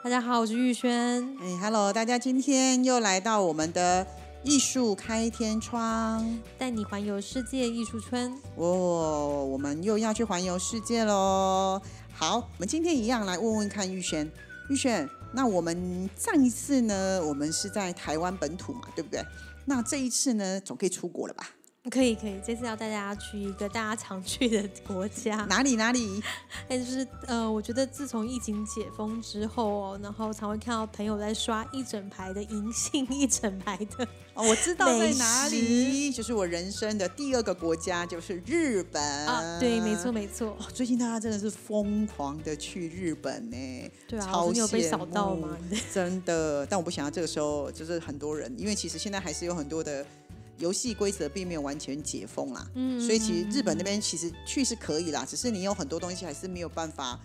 大家好，我是玉轩。哎，Hello，大家今天又来到我们的艺术开天窗，带你环游世界艺术村。哦，我们又要去环游世界喽。好，我们今天一样来问问看玉轩。玉轩，那我们上一次呢，我们是在台湾本土嘛，对不对？那这一次呢，总可以出国了吧？可以可以，这次要带大家去一个大家常去的国家，哪里哪里？哎，就是呃，我觉得自从疫情解封之后哦，然后常会看到朋友在刷一整排的银杏，一整排的哦，我知道在哪里，就是我人生的第二个国家，就是日本啊，对，没错没错。最近大家真的是疯狂的去日本呢，对啊，超有被扫到吗？真的，但我不想要这个时候就是很多人，因为其实现在还是有很多的。游戏规则并没有完全解封啦，嗯，所以其实日本那边其实去是可以啦，只是你有很多东西还是没有办法，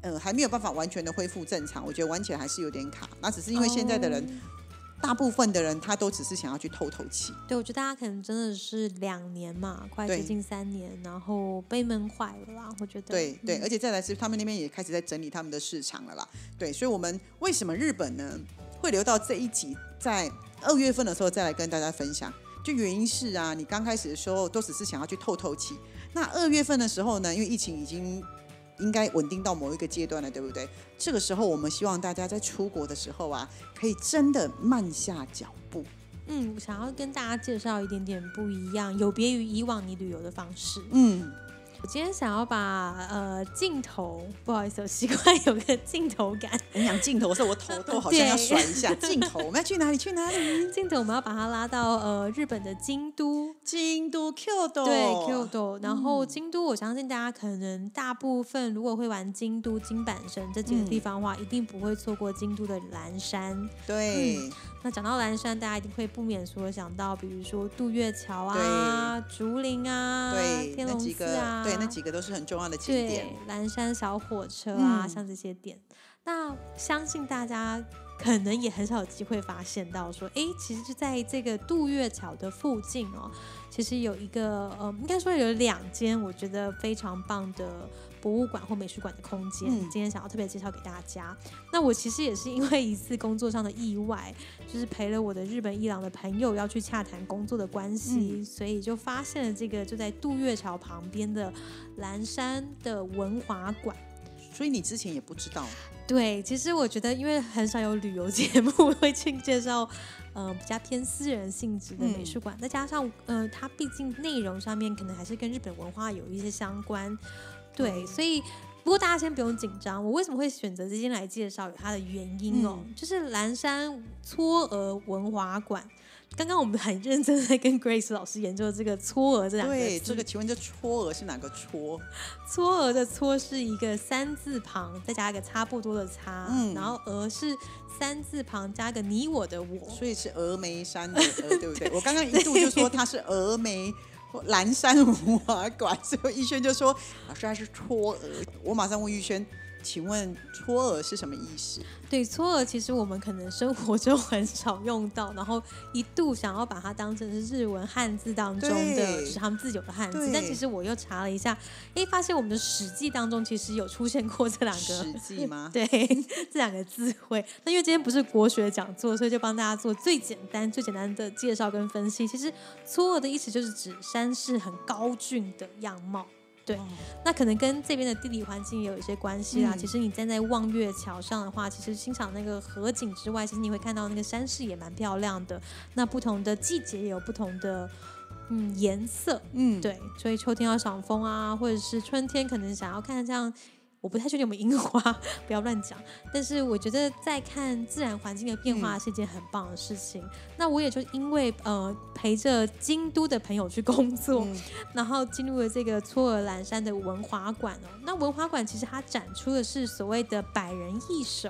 呃，还没有办法完全的恢复正常。我觉得玩起来还是有点卡。那只是因为现在的人，大部分的人他都只是想要去透透气。对，我觉得大家可能真的是两年嘛，快接近三年，然后被闷坏了啦。我觉得对对，而且再来是他们那边也开始在整理他们的市场了啦。对，所以我们为什么日本呢会留到这一集，在二月份的时候再来跟大家分享？就原因是啊，你刚开始的时候都只是想要去透透气。那二月份的时候呢，因为疫情已经应该稳定到某一个阶段了，对不对？这个时候我们希望大家在出国的时候啊，可以真的慢下脚步。嗯，想要跟大家介绍一点点不一样，有别于以往你旅游的方式。嗯。我今天想要把呃镜头，不好意思，我习惯有个镜头感。你讲镜头，我说我头都好像要甩一下镜头。我们要去哪里？去哪里？镜头我们要把它拉到呃日本的京都。京都 Q 都对 Q 都，然后京都，我相信大家可能大部分如果会玩京都金板神这几个地方的话，一定不会错过京都的岚山。对。那讲到蓝山，大家一定会不免说想到，比如说杜月桥啊、竹林啊、天龙寺啊，对，那几个都是很重要的景点。蓝山小火车啊，像这些点，那相信大家可能也很少有机会发现到，说，哎，其实就在这个杜月桥的附近哦，其实有一个，呃，应该说有两间，我觉得非常棒的。博物馆或美术馆的空间，今天想要特别介绍给大家。那我其实也是因为一次工作上的意外，就是陪了我的日本伊朗的朋友要去洽谈工作的关系，所以就发现了这个就在渡月桥旁边的蓝山的文华馆。所以你之前也不知道？对，其实我觉得因为很少有旅游节目会去介绍，呃，比较偏私人性质的美术馆，再加上呃，它毕竟内容上面可能还是跟日本文化有一些相关。对，所以不过大家先不用紧张。我为什么会选择今天来介绍有它的原因哦？就是蓝山搓峨文华馆。刚刚我们很认真在跟 Grace 老师研究这个“搓峨”这两个字。对，这个请问这“嵯峨”是哪个“嵯”？“嵯峨”的“搓”是一个三字旁，再加一个差不多的“差”，嗯，然后“峨”是三字旁加个你我的“我”，所以是峨眉山的“峨 ”，对不对？我刚刚一度就说它是峨眉。蓝山文化馆，所以逸轩就说：“老师，他是戳。”我马上问逸轩。请问“搓耳”是什么意思？对，“搓耳”其实我们可能生活中很少用到，然后一度想要把它当成是日文汉字当中的，就是他们自有的汉字。但其实我又查了一下，哎，发现我们的《史记》当中其实有出现过这两个“史记”吗？对，这两个字汇。那因为今天不是国学讲座，所以就帮大家做最简单、最简单的介绍跟分析。其实“搓耳”的意思就是指山势很高峻的样貌。对，那可能跟这边的地理环境也有一些关系啦。其实你站在望月桥上的话，其实欣赏那个河景之外，其实你会看到那个山势也蛮漂亮的。那不同的季节也有不同的嗯颜色，嗯，对，所以秋天要赏枫啊，或者是春天可能想要看这样。我不太确定有没有樱花，不要乱讲。但是我觉得在看自然环境的变化是一件很棒的事情。那我也就因为呃陪着京都的朋友去工作，然后进入了这个嵯峨岚山的文华馆哦。那文华馆其实它展出的是所谓的百人一首。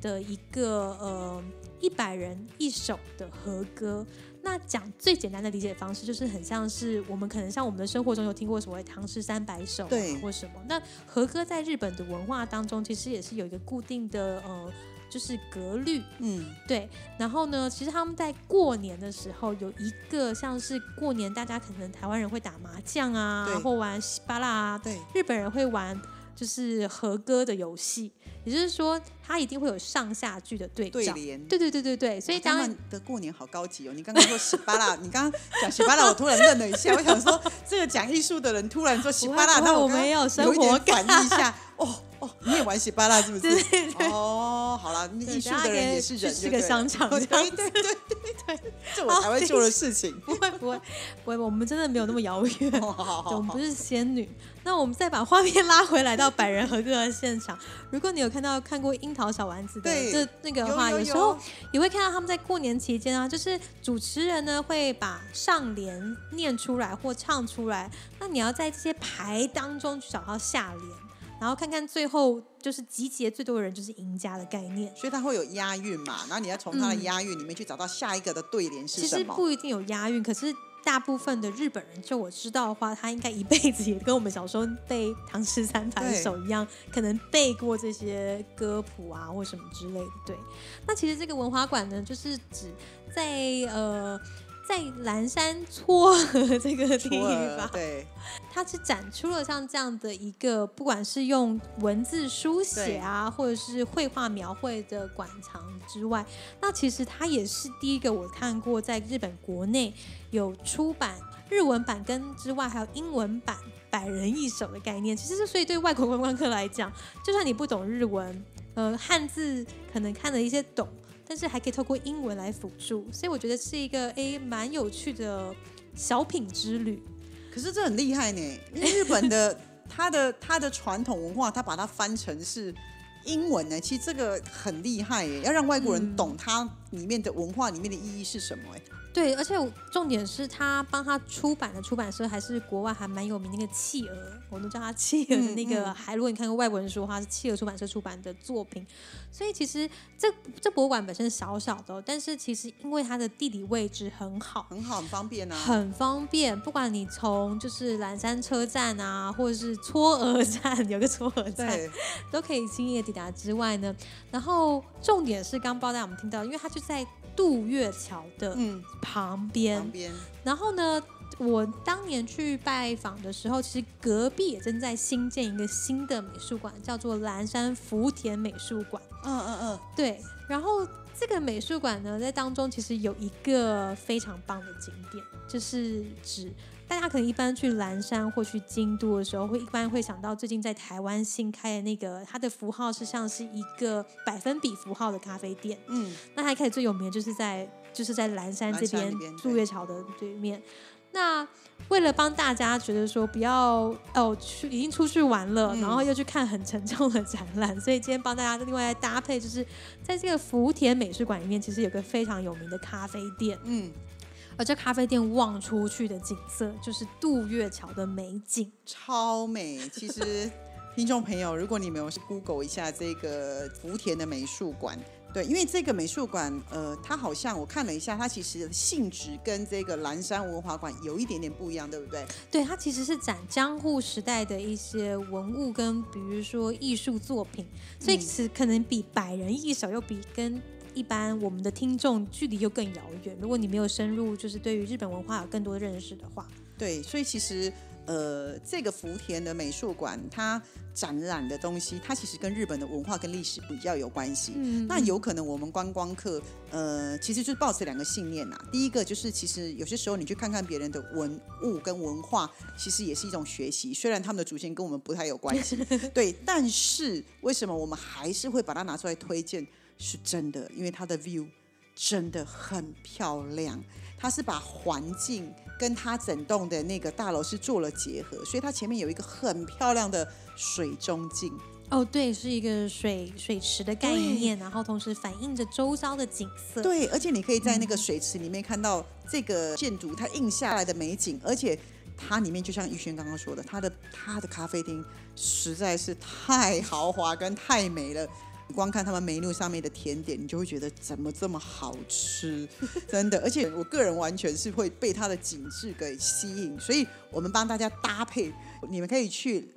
的一个呃一百人一首的和歌。那讲最简单的理解方式，就是很像是我们可能像我们的生活中有听过所谓唐诗三百首、啊，对或什么。那和歌在日本的文化当中，其实也是有一个固定的呃，就是格律。嗯，对，然后呢，其实他们在过年的时候有一个像是过年，大家可能台湾人会打麻将啊对，或玩西巴拉啊，对，日本人会玩就是和歌的游戏，也就是说，它一定会有上下句的对照。对联。对对对对对，所以他当然们的过年好高级哦！你刚刚说喜巴拉，你刚刚讲喜巴拉，我突然愣了一下，我想说这个讲艺术的人突然说喜巴拉，那我刚刚我们有生活反应一下。哦哦，你也玩喜巴拉是不是？对对哦，好了，艺术的人也是人，是个商场 这样对对对对，这我才会做的事情。不会不会不会，我们真的没有那么遥远。我们不，是仙女。那我们再把画面拉回来到百人合歌的现场。如果你有看到看过樱桃小丸子的对这那个的话，有有时候有也会看到他们在过年期间啊，就是主持人呢会把上联念出来或唱出来，那你要在这些牌当中去找到下联，然后看看最后就是集结最多的人就是赢家的概念。所以它会有押韵嘛，然后你要从它的押韵里面去找到下一个的对联是什么其实。不一定有押韵，可是大部分的日本人，就我知道的话，他应该一辈子也跟我们小时候背唐诗三百首一样，可能背过这些歌谱啊或什么之类的。对，那其实这个文化馆呢，就是指在呃。在蓝山撮合这个地方，对，它是展出了像这样的一个，不管是用文字书写啊，或者是绘画描绘的馆藏之外，那其实它也是第一个我看过在日本国内有出版日文版跟之外还有英文版百人一首的概念。其实，所以对外国观光客来讲，就算你不懂日文，呃，汉字可能看了一些懂。但是还可以透过英文来辅助，所以我觉得是一个诶蛮有趣的小品之旅。可是这很厉害呢，因为 日本的它的它的传统文化，它把它翻成是英文呢，其实这个很厉害耶，要让外国人嗯懂它里面的文化里面的意义是什么哎。对，而且重点是他帮他出版的出版社还是国外还蛮有名那个企鹅，我们都叫他企鹅的那个，嗯嗯还如果你看过外国人说的话，是企鹅出版社出版的作品。所以其实这这博物馆本身小小的哦、但是其实因为它的地理位置很好。很好，很方便啊。很方便，不管你从就是蓝山车站啊，或者是嵯峨站，有个嵯峨站，都可以轻易的抵达之外呢，然后重点是刚包带我们听到，因为它就在渡月桥的嗯，旁边，旁边。然后呢，我当年去拜访的时候，其实隔壁也正在新建一个新的美术馆，叫做蓝山福田美术馆。嗯嗯嗯，对，然后这个美术馆呢，在当中其实有一个非常棒的景点，就是指大家可能一般去蓝山或去京都的时候，会一般会想到最近在台湾新开的那个，它的符号是像是一个百分比符号的咖啡店。嗯，那它一开始最有名的就是在就是在蓝山这边渡月桥的对面。那为了帮大家觉得说不要哦去已经出去玩了，嗯然后又去看很沉重的展览，所以今天帮大家另外搭配，就是在这个福田美术馆里面，其实有个非常有名的咖啡店，嗯，而这咖啡店望出去的景色就是渡月桥的美景。超美。其实听众朋友，如果你们有 Google 一下这个福田的美术馆。对，因为这个美术馆，呃，它好像我看了一下，它其实性质跟这个蓝山文化馆有一点点不一样，对不对？对，它其实是展江户时代的一些文物跟比如说艺术作品，所以嗯其实可能比百人一首又比跟一般我们的听众距离又更遥远。如果你没有深入，就是对于日本文化有更多的认识的话，对，所以其实呃，这个福田的美术馆，它展览的东西，它其实跟日本的文化跟历史比较有关系。嗯那有可能我们观光客，呃，其实就是抱持两个信念呐。第一个就是，其实有些时候你去看看别人的文物跟文化，其实也是一种学习。虽然他们的祖先跟我们不太有关系，对，但是为什么我们还是会把它拿出来推荐？是真的，因为它的 view 真的很漂亮。它是把环境跟它整栋的那个大楼是做了结合，所以它前面有一个很漂亮的水中镜。哦，对，是一个水水池的概念，然后同时反映着周遭的景色。对，而且你可以在那个水池里面看到这个建筑它印下来的美景，而且它里面就像玉轩刚刚说的，它的它的咖啡厅实在是太豪华跟太美了。光看他们 menu 上面的甜点，你就会觉得怎么这么好吃，真的。而且我个人完全是会被它的景致给吸引，所以我们帮大家搭配，你们可以去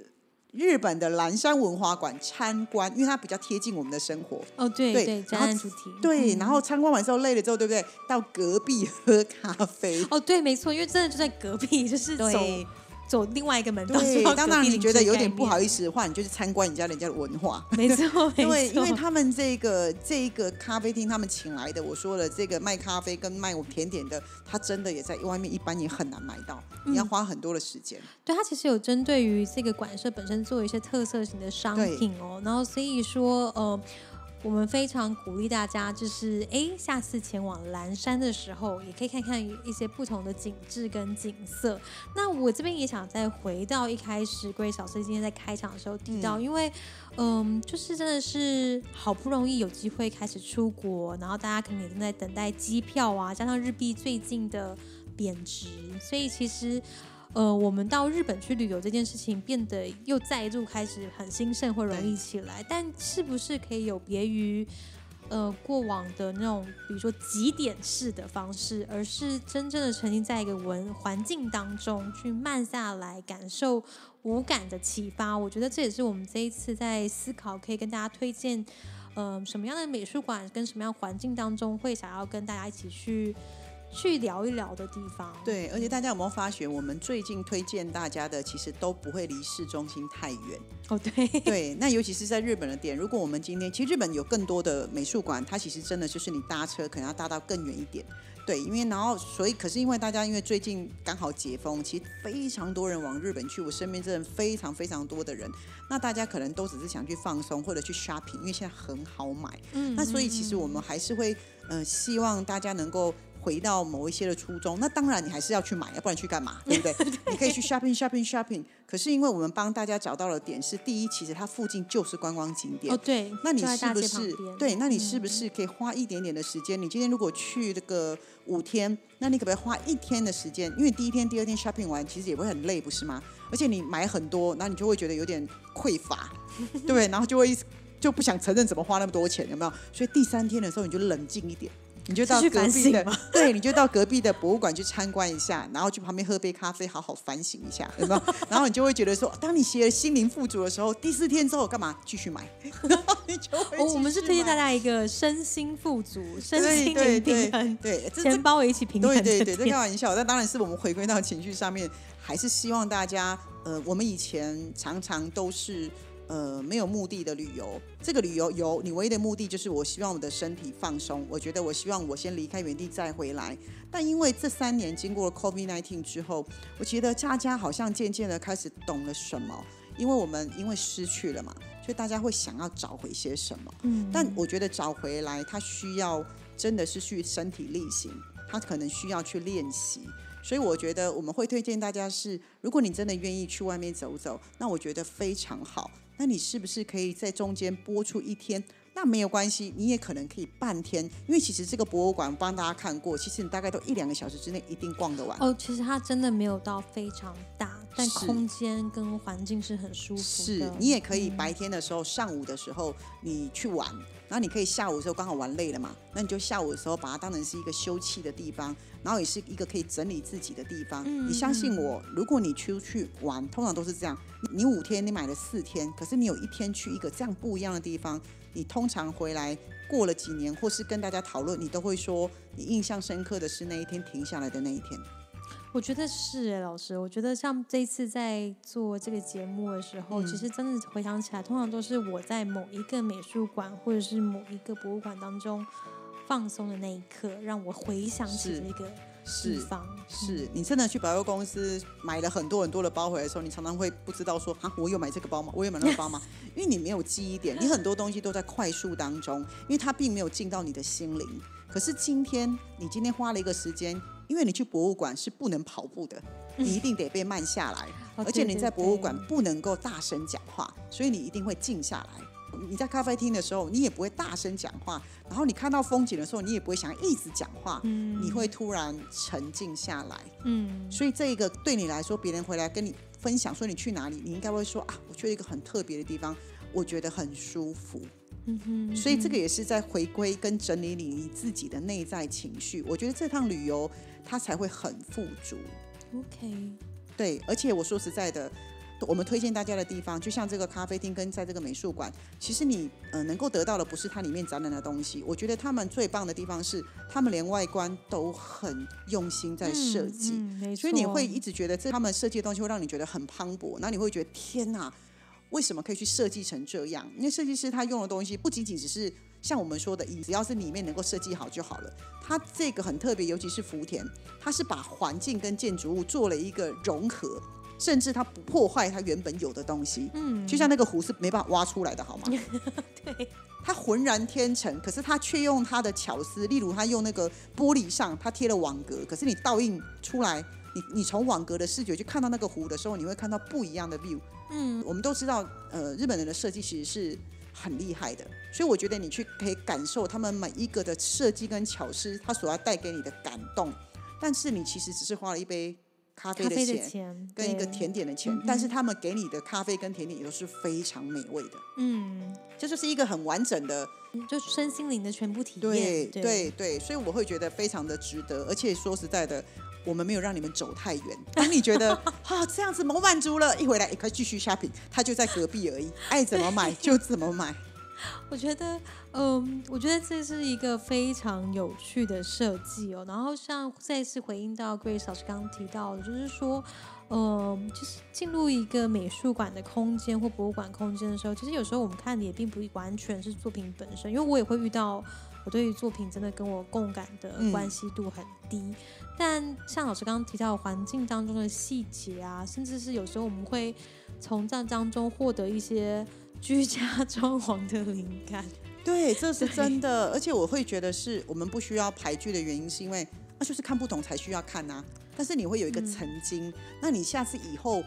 日本的蓝山文化馆参观，因为它比较贴近我们的生活。哦，对对对，展然后览主题。对，嗯然后参观完之后累了之后，对不对？到隔壁喝咖啡。哦，对，没错，因为真的就在隔壁，就是走对走另外一个门道。对，当然你觉得有点不好意思。的话，你就去参观人家人家的文化。没错，因为，因为他们这个这个咖啡厅，他们请来的，我说了，这个卖咖啡跟卖甜点的，他真的也在外面一般也很难买到，你要花很多的时间。对，他其实有针对于这个馆舍本身做一些特色型的商品哦，然后所以说呃。我们非常鼓励大家，就是哎，下次前往蓝山的时候，也可以看看一些不同的景致跟景色。那我这边也想再回到一开始，Grace 老师今天在开场的时候提到，因为嗯，就是真的是好不容易有机会开始出国，然后大家可能也正在等待机票啊，加上日币最近的贬值，所以其实。呃，我们到日本去旅游这件事情变得又再度开始很兴盛或容易起来，但是不是可以有别于呃过往的那种，比如说极点式的方式，而是真正的沉浸在一个文环境当中去慢下来，感受无感的启发？我觉得这也是我们这一次在思考，可以跟大家推荐，呃，什么样的美术馆跟什么样环境当中会想要跟大家一起去。去聊一聊的地方，对，而且大家有没有发觉，我们最近推荐大家的，其实都不会离市中心太远。哦，对，对，那尤其是在日本的店，如果我们今天，其实日本有更多的美术馆，它其实真的就是你搭车可能要搭到更远一点。对，因为然后所以，可是因为大家因为最近刚好解封，其实非常多人往日本去，我身边真的非常非常多的人。那大家可能都只是想去放松或者去 shopping，因为现在很好买。嗯那所以其实我们还是会呃希望大家能够。回到某一些的初衷，那当然你还是要去买，要不然去干嘛？对不对？你可以去 shopping shopping shopping。可是因为我们帮大家找到了点是，第一，其实它附近就是观光景点哦，。对，那你是不是对？那你是不嗯是可以花一点点的时间？你今天如果去这个五天，那你可不可以花一天的时间？因为第一天、第二天 shopping 完，其实也会很累，不是吗？而且你买很多，然后你就会觉得有点匮乏，对不对？然后就会就不想承认怎么花那么多钱，有没有？所以第三天的时候，你就冷静一点。你就到隔壁的，对，你就到隔壁的博物馆去参观一下，然后去旁边喝杯咖啡，好好反省一下，有没有？然后你就会觉得说，当你写了心灵富足的时候，第四天之后干嘛？继续买，然 后你就会哦，我们是推荐大家一个身心富足、身对心灵对对平衡、对，这这钱包也一起平衡对对对，这开玩笑，但当然是我们回归到情绪上面，还是希望大家，呃，我们以前常常都是。呃，没有目的的旅游，这个旅游有你唯一的目的就是我希望我的身体放松。我觉得我希望我先离开原地再回来。但因为这三年经过了 COVID-19 之后，我觉得大家好像渐渐的开始懂了什么，因为我们因为失去了嘛，所以大家会想要找回些什么。嗯，但我觉得找回来，它需要真的是去身体力行，它可能需要去练习。所以我觉得我们会推荐大家是，如果你真的愿意去外面走走，那我觉得非常好。那你是不是可以在中间播出一天？那没有关系，你也可能可以半天，因为其实这个博物馆帮大家看过，其实你大概都一两个小时之内一定逛得完。哦，其实它真的没有到非常大，但空间跟环境是很舒服是。你也可以嗯白天的时候、上午的时候你去玩，然后你可以下午的时候刚好玩累了嘛，那你就下午的时候把它当成是一个休憩的地方，然后也是一个可以整理自己的地方。嗯你相信我，如果你出去玩，通常都是这样，你你五天你买了四天，可是你有一天去一个这样不一样的地方，你通常回来过了几年，或是跟大家讨论，你都会说你印象深刻的是那一天停下来的那一天。我觉得是哎，老师，我觉得像这一次在做这个节目的时候，嗯其实真的回想起来，通常都是我在某一个美术馆或者是某一个博物馆当中放松的那一刻，让我回想起是这个地是方。是你真的去百货公司买了很多很多的包回来的时候，你常常会不知道说啊，我有买这个包吗？我有买那个包吗？因为你没有记忆点，你很多东西都在快速当中，因为它并没有进到你的心灵。可是今天你今天花了一个时间，因为你去博物馆是不能跑步的，你一定得被慢下来，哦而且你在博物馆不能够大声讲话，所以你一定会静下来。你在咖啡厅的时候，你也不会大声讲话，然后你看到风景的时候，你也不会想一直讲话，嗯你会突然沉静下来。嗯，所以这个对你来说，别人回来跟你分享说你去哪里，你应该会说啊，我去了一个很特别的地方，我觉得很舒服。嗯哼，所以这个也是在回归跟整理你自己的内在情绪。我觉得这趟旅游它才会很富足。OK，对，而且我说实在的，我们推荐大家的地方，就像这个咖啡厅跟在这个美术馆，其实你呃能够得到的不是它里面展览的东西。我觉得他们最棒的地方是，他们连外观都很用心在设计。所以你会一直觉得这他们设计的东西会让你觉得很磅礴，那你会觉得天哪，为什么可以去设计成这样？因为设计师他用的东西不仅仅只是像我们说的，只要是里面能够设计好就好了。它这个很特别，尤其是福田，它是把环境跟建筑物做了一个融合，甚至它不破坏它原本有的东西。嗯，就像那个湖是没办法挖出来的，好吗？对，它浑然天成，可是它却用它的巧思，例如它用那个玻璃上，它贴了网格，可是你倒映出来，你你从网格的视觉去看到那个湖的时候，你会看到不一样的 view。嗯，我们都知道，呃，日本人的设计其实是很厉害的，所以我觉得你去可以感受他们每一个的设计跟巧思，他所要带给你的感动。但是你其实只是花了一杯咖啡的钱的钱跟一个甜点的钱，但是他们给你的咖啡跟甜点也都是非常美味的，嗯，这就是一个很完整的就身心灵的全部体验对验，对对，所以我会觉得非常的值得，而且说实在的，我们没有让你们走太远。当你觉得 啊这样子我满足了，一回来也可以继续 shopping，他就在隔壁而已，爱怎么买就怎么买。我觉得，嗯，我觉得这是一个非常有趣的设计哦。然后像再次回应到 Grace 老师刚刚提到的，就是说，嗯，就是进入一个美术馆的空间或博物馆空间的时候，其实有时候我们看的也并不完全是作品本身，因为我也会遇到我对于作品真的跟我共感的嗯关系度很低。但像老师刚刚提到的环境当中的细节啊，甚至是有时候我们会从这当中获得一些居家装潢的灵感。对，这是真的，而且我会觉得是我们不需要排剧的原因，是因为那就是看不懂才需要看呐、但是你会有一个曾经，那你下次以后。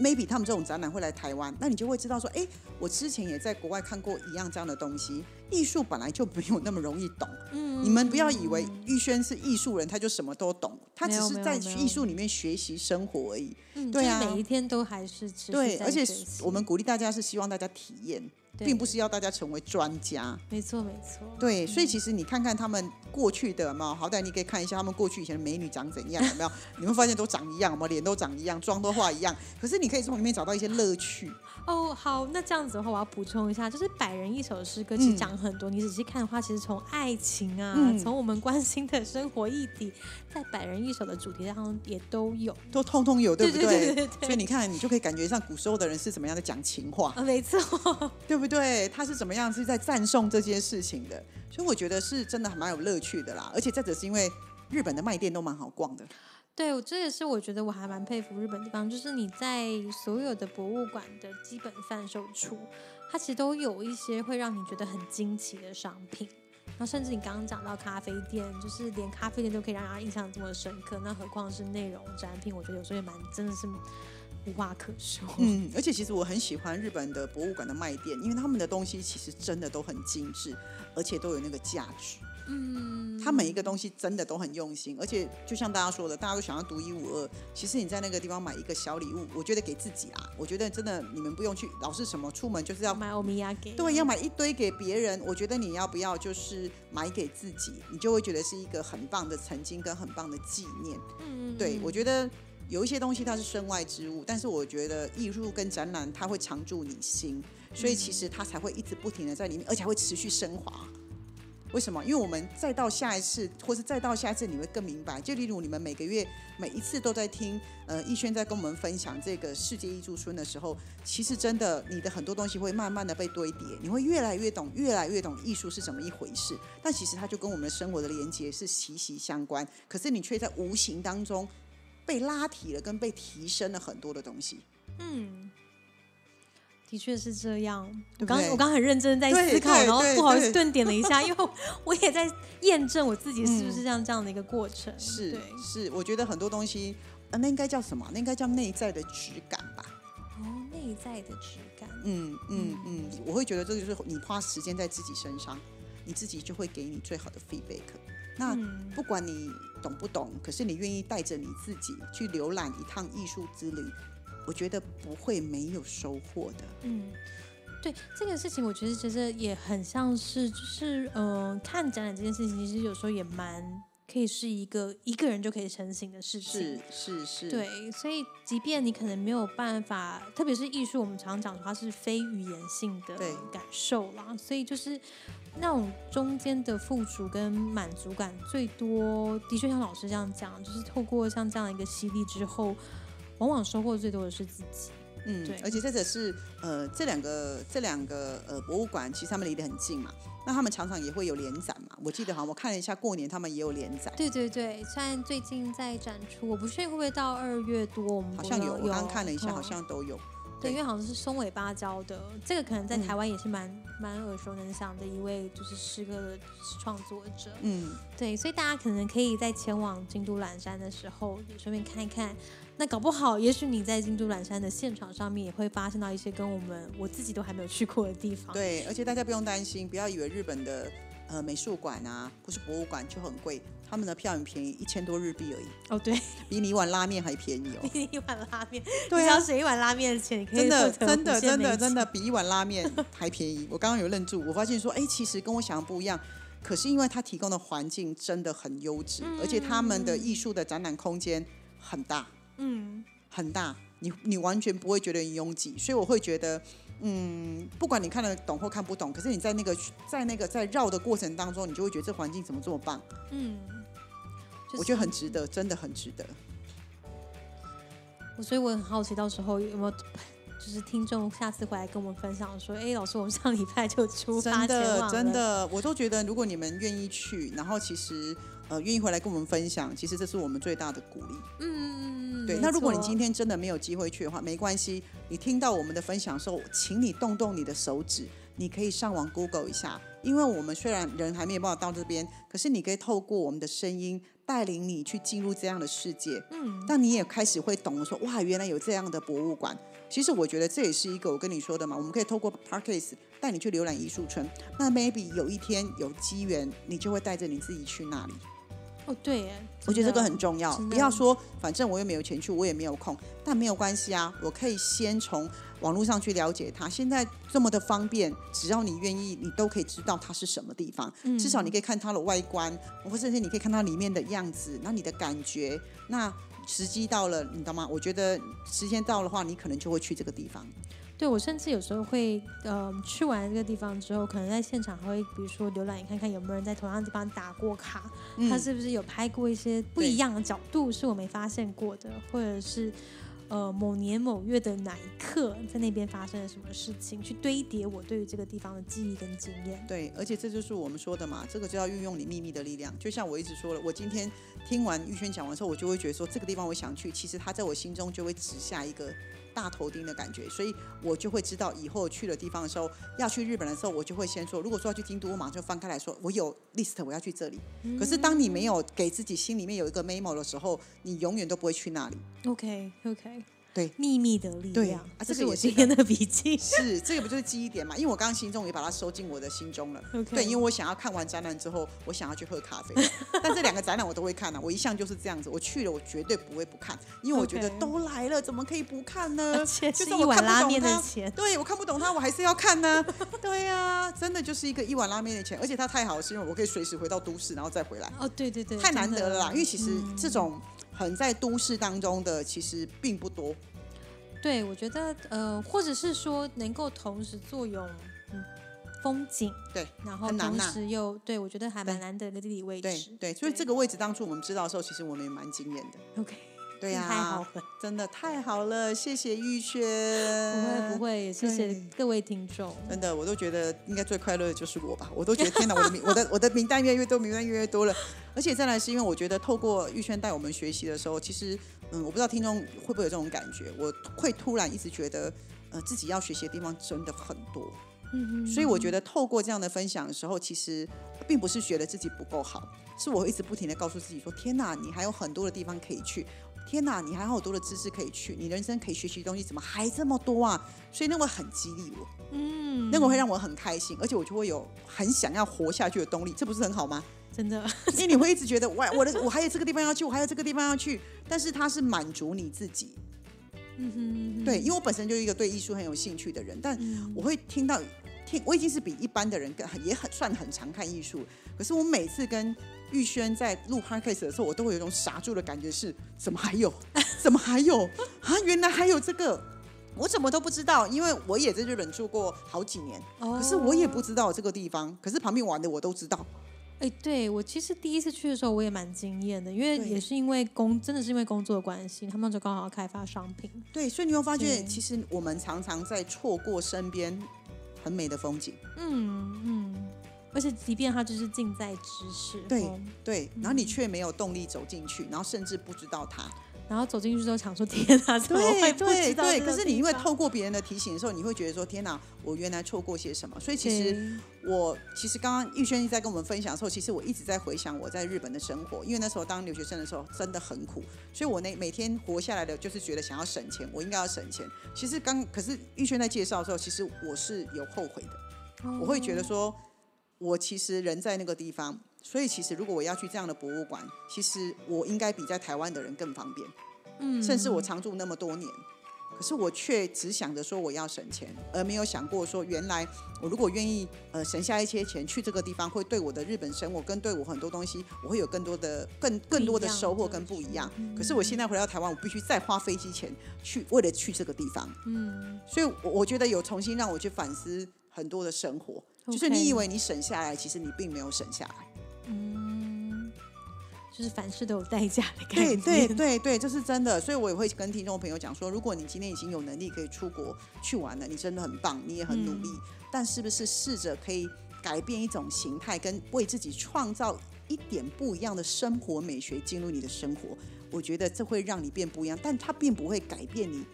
maybe 他们这种展览会来台湾，那你就会知道说，哎，我之前也在国外看过一样这样的东西。艺术本来就没有那么容易懂，嗯你们不要以为玉轩是艺术人，他就什么都懂，他只是在艺术里面学习生活而已。嗯，对啊每一天都还是对，而且我们鼓励大家是希望大家体验，对并不是要大家成为专家。没错没错，对，所以其实你看看他们过去的嘛，好歹你可以看一下他们过去以前的美女长怎样，有没有？你会发现都长一样，有没有？脸都长一样，妆都画一样，可是你可以从里面找到一些乐趣。哦，好，那这样子的话，我要补充一下，就是百人一首诗歌其实嗯讲很多，你仔细看的话，其实从爱情啊，嗯从我们关心的生活议题，在百人一首的主题当中也都有。都通通有，对不对对对对对所以你看，你就可以感觉上古时候的人是怎么样的讲情话，啊，没错，对不对？不对他是怎么样是在赞颂这件事情的，所以我觉得是真的还蛮有乐趣的啦。而且再者是因为日本的卖店都蛮好逛的，对，这也是我觉得我还蛮佩服日本地方，就是你在所有的博物馆的基本贩售处，它其实都有一些会让你觉得很惊奇的商品。然后甚至你刚刚讲到咖啡店，就是连咖啡店都可以让人家印象这么深刻，那何况是内容展品？我觉得有时候也蛮真的是无话可说。嗯，而且其实我很喜欢日本的博物馆的卖店，因为他们的东西其实真的都很精致，而且都有那个价值。嗯，他每一个东西真的都很用心，而且就像大家说的，大家都想要独一无二。其实你在那个地方买一个小礼物，我觉得给自己啊，我觉得真的你们不用去老是什么出门就是要买欧米亚给对，要买一堆给别人。我觉得你要不要就是买给自己，你就会觉得是一个很棒的曾经跟很棒的纪念。嗯，对我觉得有一些东西它是身外之物，但是我觉得艺术跟展览它会常驻你心，所以其实它才会一直不停的在里面，而且会持续升华。为什么？因为我们再到下一次，或是再到下一次，你会更明白。就例如你们每个月每一次都在听，呃，逸轩在跟我们分享这个世界艺术村的时候，其实真的你的很多东西会慢慢的被堆叠，你会越来越懂，越来越懂艺术是怎么一回事。但其实它就跟我们的生活的连接是息息相关，可是你却在无形当中被拉提了，跟被提升了很多的东西。嗯，的确是这样。对对我刚我刚很认真在思考，然后不好意思顿点了一下，因为我也在验证我自己是不是嗯像这样的一个过程。是，是，我觉得很多东西，呃，那应该叫什么？那应该叫内在的质感吧。哦，内在的质感。嗯嗯嗯，我会觉得这个就是你花时间在自己身上，你自己就会给你最好的 feedback。那嗯不管你懂不懂，可是你愿意带着你自己去浏览一趟艺术之旅，我觉得不会没有收获的。嗯，对这个事情，我觉得其实也很像是，就是嗯、看展览这件事情，其实有时候也蛮可以是一个一个人就可以成型的事情。是是是，对，所以即便你可能没有办法，特别是艺术，我们常讲它是非语言性的感受啦，所以就是那种中间的富足跟满足感，最多的确像老师这样讲，就是透过像这样一个洗礼之后，往往收获最多的是自己。嗯对，而且这者是呃这两个这两个呃博物馆，其实他们离得很近嘛，那他们常常也会有联展嘛。我记得好像我看了一下，过年他们也有联展，对对对，虽然最近在展出，我不确定会不会到二月多，我们好像有，我刚刚看了一下，嗯好像都有。对，因为好像是松尾芭蕉的，这个可能在嗯台湾也是蛮蛮、耳熟能详的一位就是诗歌的创作者。嗯，对，所以大家可能可以在前往京都岚山的时候，也顺便看一看。那搞不好，也许你在京都岚山的现场上面，也会发现到一些跟我们我自己都还没有去过的地方。对，而且大家不用担心，不要以为日本的呃美术馆啊或是博物馆就很贵，他们的票很便宜，一千多日币而已，哦，对，比你一碗拉面还便宜哦。比你一碗拉面，对你要啊，省一碗拉面的钱，你可以真的真的真的真的比一碗拉面还便宜。我刚刚有愣住，我发现说，哎，其实跟我想的不一样。可是因为它提供的环境真的很优质，而且他们的艺术的展览空间很大嗯，很大，你你完全不会觉得很拥挤，所以我会觉得。嗯，不管你看得懂或看不懂，可是你在那个在那个在绕的过程当中，你就会觉得这环境怎么这么棒？嗯，就是我觉得很值得，真的很值得。所以我很好奇，到时候有没有就是听众下次回来跟我们分享说，哎，老师，我们上礼拜就出发的真，的，我都觉得如果你们愿意去，然后其实呃愿意回来跟我们分享，其实这是我们最大的鼓励。嗯，对，那如果你今天真的没有机会去的话，没关系，你听到我们的分享的时候，请你动动你的手指，你可以上网 Google 一下，因为我们虽然人还没有办法到这边，可是你可以透过我们的声音带领你去进入这样的世界，嗯，但你也开始会懂说，哇，原来有这样的博物馆。其实我觉得这也是一个我跟你说的嘛，我们可以透过 Parkes 带你去浏览艺术村。那 maybe 有一天有机缘，你就会带着你自己去那里。哦，对耶，我觉得这个很重要，不要说反正我又没有钱去，我也没有空，但没有关系啊，我可以先从网络上去了解它。现在这么的方便，只要你愿意，你都可以知道它是什么地方。嗯至少你可以看它的外观，或甚至你可以看它里面的样子，那你的感觉，那时机到了，你知道吗？我觉得时间到的话，你可能就会去这个地方。对我甚至有时候会，呃，去完这个地方之后，可能在现场还会，比如说浏览看看有没有人在同样的地方打过卡，嗯他是不是有拍过一些不一样的角度是我没发现过的，或者是呃某年某月的哪一刻在那边发生了什么事情，去堆叠我对于这个地方的记忆跟经验。对，而且这就是我们说的嘛，这个就要运用你秘密的力量。就像我一直说了，我今天听完玉轩讲完之后，我就会觉得说这个地方我想去，其实它在我心中就会指下一个大头钉的感觉，所以我就会知道以后去的地方的时候，要去日本的时候，我就会先说，如果说要去京都，我马上就翻开来说，我有 list 我要去这里。可是当你没有给自己心里面有一个 memo 的时候，你永远都不会去那里。OK OK，对秘密的力对量，啊这是我今天的笔记。是，这个不就是记忆点嘛？因为我刚刚心中也把它收进我的心中了。对，因为我想要看完展览之后，我想要去喝咖啡。但这两个展览我都会看啊，我一向就是这样子，我去了我绝对不会不看，因为我觉得都来了，怎么可以不看呢就是我一碗拉面的钱。对我看不懂它，我还是要看呢。对呀、真的就是一个一碗拉面的钱，而且它太好了，是因为我可以随时回到都市，然后再回来，哦，对对对，太难得了啦。因为其实嗯这种很在都市当中的，其实并不多。对，我觉得呃，或者是说能够同时作用嗯风景，对，然后同时又对我觉得还蛮难得的地理位置。对对，所以这个位置当初我们知道的时候，其实我们也蛮惊艳的。OK，对呀、太好了，真的太好了，谢谢玉轩。不会不会，谢谢各位听众。真的，我都觉得应该最快乐的就是我吧。我都觉得天哪，我的名我的我的名单越来越多，名单越来越多了。而且再来是因为我觉得透过玉轩带我们学习的时候，其实嗯，我不知道听众会不会有这种感觉，我会突然一直觉得，呃，自己要学习的地方真的很多。嗯所以我觉得透过这样的分享的时候，其实并不是觉得自己不够好，是我一直不停的告诉自己说：天哪，你还有很多的地方可以去。天哪，你还有好多的知识可以去，你人生可以学习的东西怎么还这么多啊？所以那个很激励我，嗯，那个会让我很开心，而且我就会有很想要活下去的动力，这不是很好吗？真的。因为你会一直觉得，哇，我的我还有这个地方要去，我还有这个地方要去，但是它是满足你自己，嗯哼，对，因为我本身就是一个对艺术很有兴趣的人，但嗯。我会听到听，我已经是比一般的人更也很算很常看艺术，可是我每次跟玉轩在录 podcast 的时候，我都会有一种傻住的感觉是，怎么还有？怎么还有？啊，原来还有这个。我怎么都不知道，因为我也在日本住过好几年，哦可是我也不知道这个地方，可是旁边玩的我都知道。哎，对我其实第一次去的时候，我也蛮惊艳的，因为也是因为工，真的是因为工作的关系，他们就刚好要开发商品。对，所以你会发现，其实我们常常在错过身边很美的风景。嗯嗯，而且即便他就是近在咫尺，对哦对，然后你却没有动力走进去，然后甚至不知道他。然后走进去之后想说，天哪，怎么会对不对对，可是你因为透过别人的提醒的时候，你会觉得说：天哪，我原来错过些什么？所以其实我其实刚刚玉轩在跟我们分享的时候，其实我一直在回想我在日本的生活，因为那时候当留学生的时候真的很苦，所以我那每天活下来的就是觉得想要省钱，我应该要省钱。其实刚可是玉轩在介绍的时候，其实我是有后悔的，我会觉得说，我其实人在那个地方，所以其实如果我要去这样的博物馆，其实我应该比在台湾的人更方便。嗯甚至我常住那么多年，可是我却只想着说我要省钱，而没有想过说原来我如果愿意呃省下一些钱去这个地方，会对我的日本生活跟对我很多东西，我会有更多的更更多的收获跟不一样。可是我现在回到台湾，我必须再花飞机钱去为了去这个地方，嗯，所以我我觉得有重新让我去反思很多的生活。就是你以为你省下来，其实你并没有省下来。嗯，就是凡事都有代价的概对。对对对，这是真的，所以我也会跟听众朋友讲说，如果你今天已经有能力可以出国去玩了，你真的很棒，你也很努力，但是不是试着可以改变一种形态，跟为自己创造一点不一样的生活美学进入你的生活？我觉得这会让你变不一样，但它并不会改变你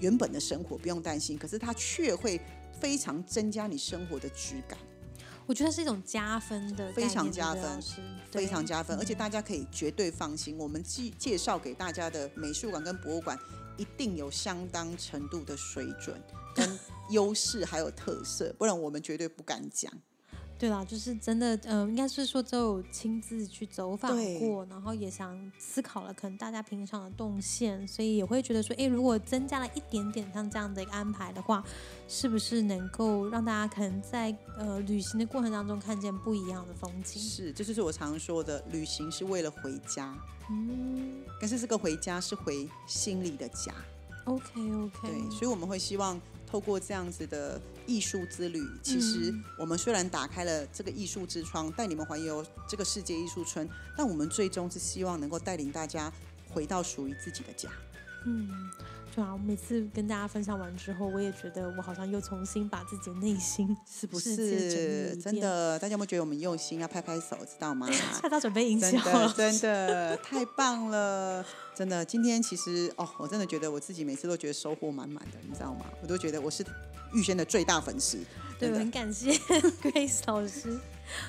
原本的生活，不用担心。可是它却会非常增加你生活的质感。我觉得是一种加分的，非常加分非常加分，而且大家可以绝对放心，我们介介绍给大家的美术馆跟博物馆一定有相当程度的水准、跟 优势还有特色，不然我们绝对不敢讲。对啦，就是真的，呃，应该是说只有亲自去走访对过，然后也想思考了可能大家平常的动线，所以也会觉得说，哎，如果增加了一点点像这样的一个安排的话，是不是能够让大家可能在呃旅行的过程当中看见不一样的风景？是，这就是我常说的，旅行是为了回家，嗯但是这个回家是回心里的家。，OK OK，对，所以我们会希望透过这样子的艺术之旅，其实我们虽然打开了这个艺术之窗，带你们环游这个世界艺术村，但我们最终是希望能够带领大家回到属于自己的家。嗯，对啊，我每次跟大家分享完之后，我也觉得我好像又重新把自己的内心是不是？真的？大家有没有觉得我们用心啊？拍拍手，知道吗？吓到准备营销真的了，真的太棒了！真的，今天其实哦，我真的觉得我自己每次都觉得收获满满的，你知道吗？我都觉得我是玉轩的最大粉丝。对，很感谢 Grace 老师。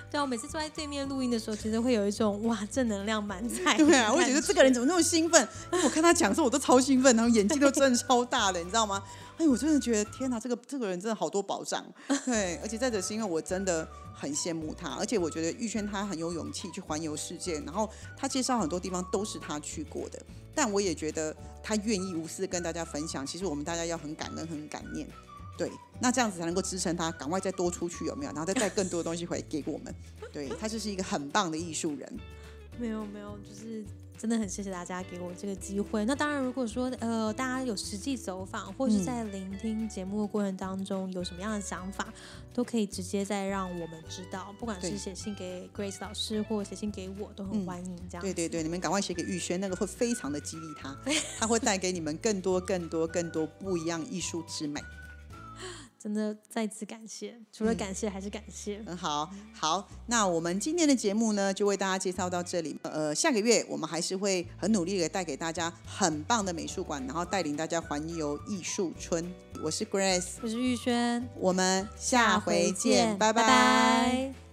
对啊，我每次坐在对面录音的时候，其实会有一种哇正能量满载。对啊，我觉得这个人怎么那么兴奋？因 为我看他讲的时候，我都超兴奋，然后眼睛都真的超大的，你知道吗？哎，我真的觉得天哪，这个这个人真的好多宝藏。对，而且再者是因为我真的很羡慕他，而且我觉得玉轩他很有勇气去环游世界，然后他介绍很多地方都是他去过的，但我也觉得他愿意无私地跟大家分享。其实我们大家要很感恩、很感念。对，那这样子才能够支撑他赶快再多出去，有没有？然后再带更多的东西回来给我们。对他就是一个很棒的艺术人。没有没有，就是真的很谢谢大家给我这个机会。那当然，如果说呃大家有实际走访，或是嗯在聆听节目的过程当中有什么样的想法，都可以直接再让我们知道，不管是写信给 Grace 老师，或写信给我，都很嗯欢迎这样。对对对，你们赶快写给玉轩，那个会非常的激励他，他会带给你们更多、更多、更多不一样艺术之美。真的再次感谢，除了嗯感谢还是感谢。很好，好，那我们今天的节目呢，就为大家介绍到这里。呃，下个月我们还是会很努力的带给大家很棒的美术馆，然后带领大家环游艺术村。我是 Grace，我是玉轩，我们下回见，拜拜拜拜